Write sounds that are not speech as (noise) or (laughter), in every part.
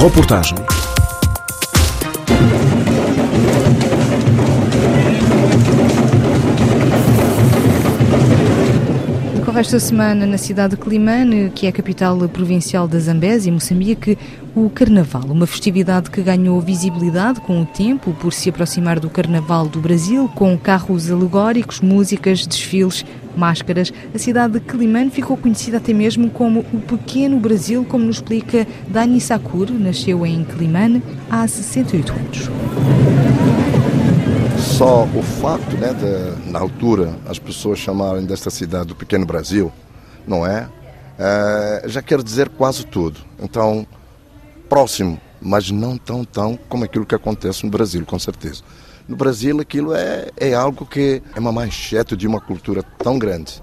Reportagem. Esta semana na cidade de Climane, que é a capital provincial da Zambésia, Moçambique, o Carnaval, uma festividade que ganhou visibilidade com o tempo por se aproximar do Carnaval do Brasil, com carros alegóricos, músicas, desfiles, máscaras. A cidade de Climane ficou conhecida até mesmo como o Pequeno Brasil, como nos explica Dani Sakura, nasceu em Climane há 68 anos só o facto, né, de, na altura, as pessoas chamarem desta cidade do Pequeno Brasil, não é? é? Já quer dizer quase tudo. Então, próximo, mas não tão tão como aquilo que acontece no Brasil, com certeza. No Brasil, aquilo é, é algo que é uma manchete de uma cultura tão grande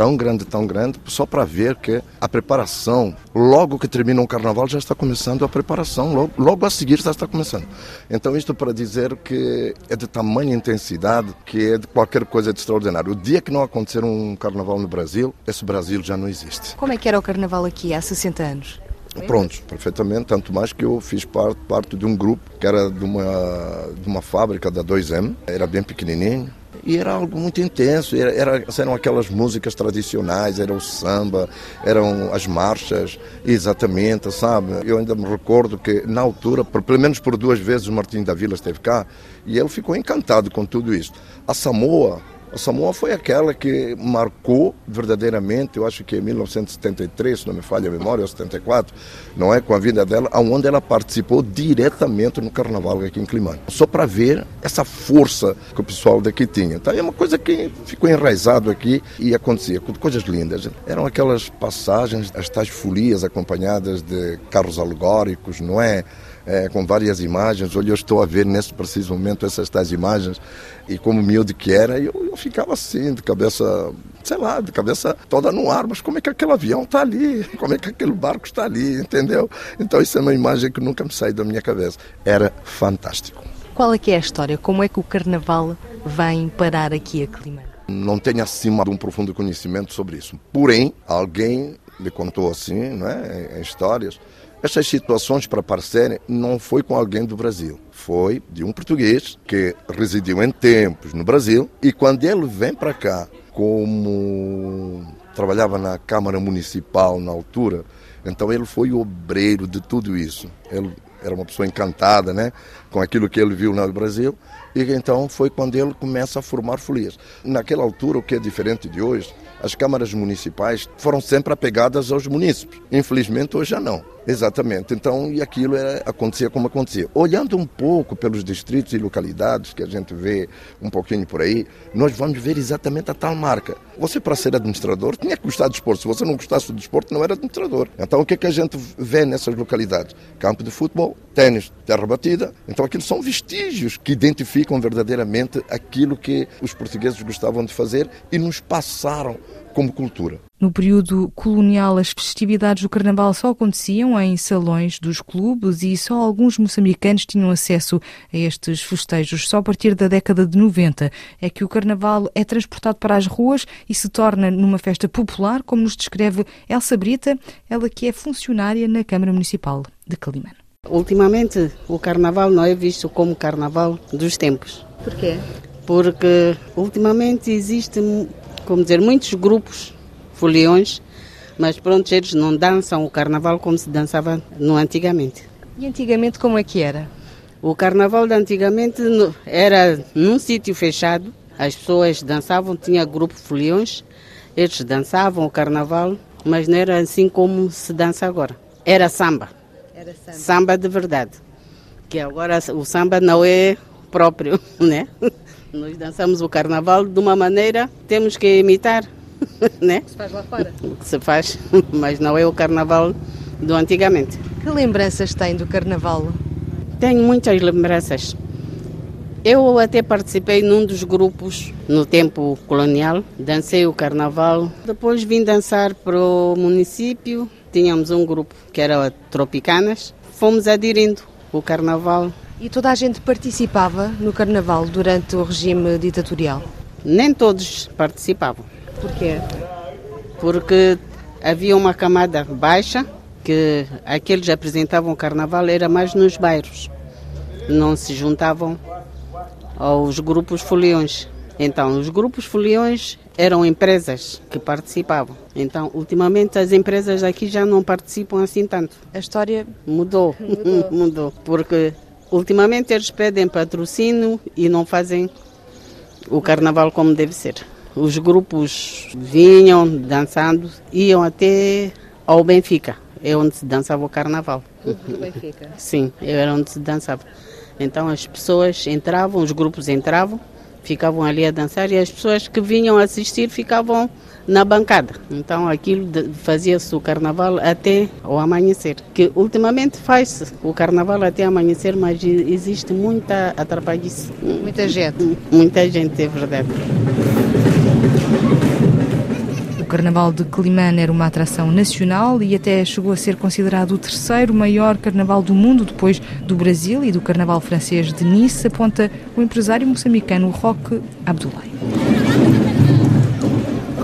tão grande, tão grande, só para ver que a preparação, logo que termina um carnaval, já está começando a preparação, logo, logo a seguir já está começando. Então, isto para dizer que é de tamanha intensidade que é de qualquer coisa de extraordinário. O dia que não acontecer um carnaval no Brasil, esse Brasil já não existe. Como é que era o carnaval aqui há 60 anos? Prontos, perfeitamente, tanto mais que eu fiz parte, parte de um grupo que era de uma, de uma fábrica da 2M, era bem pequenininho, e era algo muito intenso, era, era, eram aquelas músicas tradicionais, era o samba, eram as marchas, exatamente, sabe? Eu ainda me recordo que na altura, por, pelo menos por duas vezes o Martim da Vila esteve cá e ele ficou encantado com tudo isso. A Samoa, a Samoa foi aquela que marcou verdadeiramente, eu acho que em 1973, se não me falha a memória, ou 74, não é? Com a vida dela, aonde ela participou diretamente no carnaval aqui em Climane. Só para ver essa força que o pessoal daqui tinha. Então é uma coisa que ficou enraizado aqui e acontecia, coisas lindas. Eram aquelas passagens, as tais folias acompanhadas de carros alegóricos, não é? É, com várias imagens. Olha, eu estou a ver nesse preciso momento essas tais imagens e como miúdo que era, eu, eu ficava assim, de cabeça, sei lá, de cabeça toda no ar, mas como é que aquele avião está ali? (laughs) Como é que aquele barco está ali, entendeu? Então isso é uma imagem que nunca me saiu da minha cabeça. Era fantástico. Qual é que é a história? Como é que o Carnaval vem parar aqui a Clima? Não tenho acima de um profundo conhecimento sobre isso. Porém, alguém me contou assim, não é, em histórias, essas situações para aparecerem não foi com alguém do Brasil, foi de um português que residiu em tempos no Brasil e quando ele vem para cá, como trabalhava na Câmara Municipal na altura, então ele foi obreiro de tudo isso. Ele era uma pessoa encantada né, com aquilo que ele viu no Brasil e então foi quando ele começa a formar folias. Naquela altura, o que é diferente de hoje, as câmaras municipais foram sempre apegadas aos munícipes. Infelizmente, hoje já não. Exatamente. Então, e aquilo era, acontecia como acontecia. Olhando um pouco pelos distritos e localidades que a gente vê um pouquinho por aí, nós vamos ver exatamente a tal marca. Você, para ser administrador, tinha que gostar do desporto. Se você não gostasse do desporto, não era administrador. Então, o que é que a gente vê nessas localidades? Campo de futebol, tênis, terra batida. Então, aquilo são vestígios que identificam verdadeiramente aquilo que os portugueses gostavam de fazer e nos passaram como cultura. No período colonial, as festividades do Carnaval só aconteciam em salões dos clubes e só alguns moçambicanos tinham acesso a estes festejos. Só a partir da década de 90 é que o Carnaval é transportado para as ruas e se torna numa festa popular, como nos descreve Elsa Brita, ela que é funcionária na Câmara Municipal de Calimano. Ultimamente, o Carnaval não é visto como Carnaval dos tempos. Porquê? Porque ultimamente existem como dizer, muitos grupos, foliões, mas pronto, eles não dançam o carnaval como se dançava no antigamente. E antigamente como é que era? O carnaval de antigamente era num sítio fechado, as pessoas dançavam, tinha grupo foliões, eles dançavam o carnaval, mas não era assim como se dança agora. Era samba. Era samba. Samba de verdade. Que agora o samba não é próprio, (laughs) né? Nós dançamos o carnaval de uma maneira, temos que imitar, (laughs) né? Se faz lá fora. O que se faz, (laughs) mas não é o carnaval do antigamente. Que lembranças tem do carnaval? Tenho muitas lembranças. Eu até participei num dos grupos no tempo colonial, dancei o carnaval. Depois vim dançar para o município, tínhamos um grupo que era Tropicanas. Fomos aderindo o carnaval e toda a gente participava no Carnaval durante o regime ditatorial? Nem todos participavam. Porquê? Porque havia uma camada baixa que aqueles apresentavam o carnaval era mais nos bairros, não se juntavam aos grupos foliões. Então, os grupos foliões eram empresas que participavam. Então, ultimamente as empresas aqui já não participam assim tanto. A história mudou, (laughs) mudou, (laughs) mudou porque ultimamente eles pedem patrocínio e não fazem o carnaval como deve ser. Os grupos vinham dançando, iam até ao Benfica, é onde se dançava o carnaval. Do Benfica? Sim, era onde se dançava. Então as pessoas entravam, os grupos entravam, ficavam ali a dançar e as pessoas que vinham assistir ficavam na bancada. Então aquilo fazia-se o carnaval até o amanhecer. Que ultimamente faz-se o carnaval até amanhecer, mas existe muita atrapalhice. Muita gente. Muita gente, é verdade. O Carnaval de Climane era uma atração nacional e até chegou a ser considerado o terceiro maior carnaval do mundo, depois do Brasil e do Carnaval francês de Nice, aponta o empresário moçambicano Roque Abdoulaye.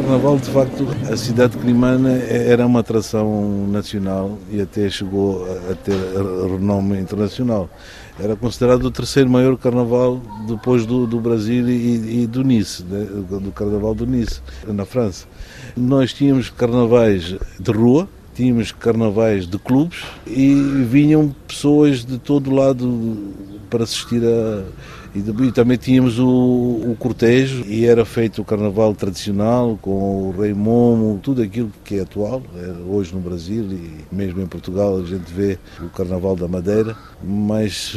Carnaval, de facto, a cidade de Climane era uma atração nacional e até chegou a ter renome internacional. Era considerado o terceiro maior carnaval depois do, do Brasil e, e do Nice, né? do carnaval do Nice, na França. Nós tínhamos carnavais de rua, tínhamos carnavais de clubes e vinham pessoas de todo lado para assistir a. E também tínhamos o, o cortejo e era feito o carnaval tradicional com o rei Momo, tudo aquilo que é atual, é hoje no Brasil e mesmo em Portugal a gente vê o carnaval da Madeira, mas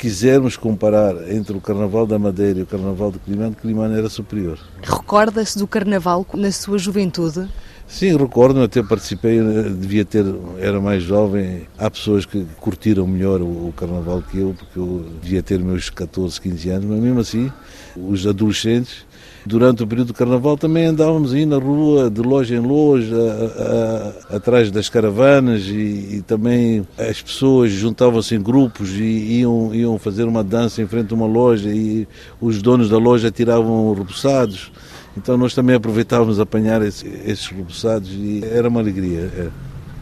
quisermos comparar entre o Carnaval da Madeira e o Carnaval de Climane, Climane era superior. Recorda-se do Carnaval na sua juventude? Sim, recordo, até participei, devia ter, era mais jovem. Há pessoas que curtiram melhor o, carnaval que eu, porque eu devia ter meus 14, 15 anos, mas mesmo assim, os adolescentes, durante o período do carnaval também andávamos aí na rua, de loja em loja, a, a, atrás das caravanas e, e também as pessoas juntavam-se em grupos e iam, iam fazer uma dança em frente a uma loja e os donos da loja tiravam repousados. Então nós também aproveitávamos apanhar esse, esses repousados e era uma alegria. É.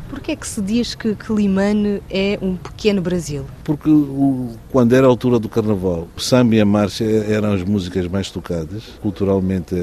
Por que é que se diz que Climane é um pequeno Brasil? Porque quando era a altura do Carnaval, o samba e a marcha eram as músicas mais tocadas. Culturalmente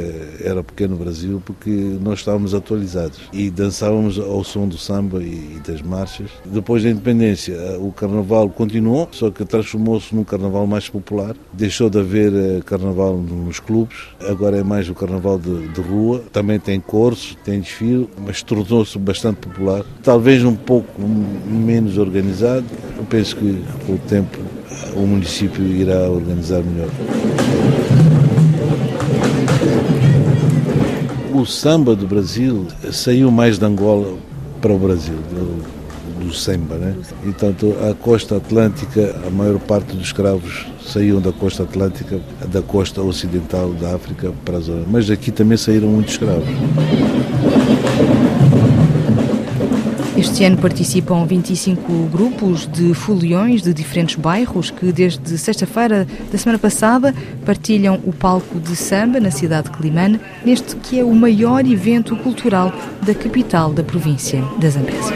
era pequeno Brasil porque nós estávamos atualizados e dançávamos ao som do samba e, das marchas. Depois da independência, o Carnaval continuou, só que transformou-se num Carnaval mais popular. Deixou de haver eh, Carnaval nos clubes, agora é mais o Carnaval de, de rua. Também tem cursos, tem desfile, mas tornou-se bastante popular talvez um pouco menos organizado. Eu penso que com o tempo o município irá organizar melhor. O samba do Brasil saiu mais de Angola para o Brasil, do, do samba, né? Então a costa atlântica, a maior parte dos escravos saíam da costa atlântica, da costa ocidental da África para a zona. Mas aqui também saíram muitos escravos. Este ano participam 25 grupos de foliões de diferentes bairros que, desde sexta-feira da semana passada, partilham o palco de samba na cidade de Climane, neste que é o maior evento cultural da capital da província da Zambésia.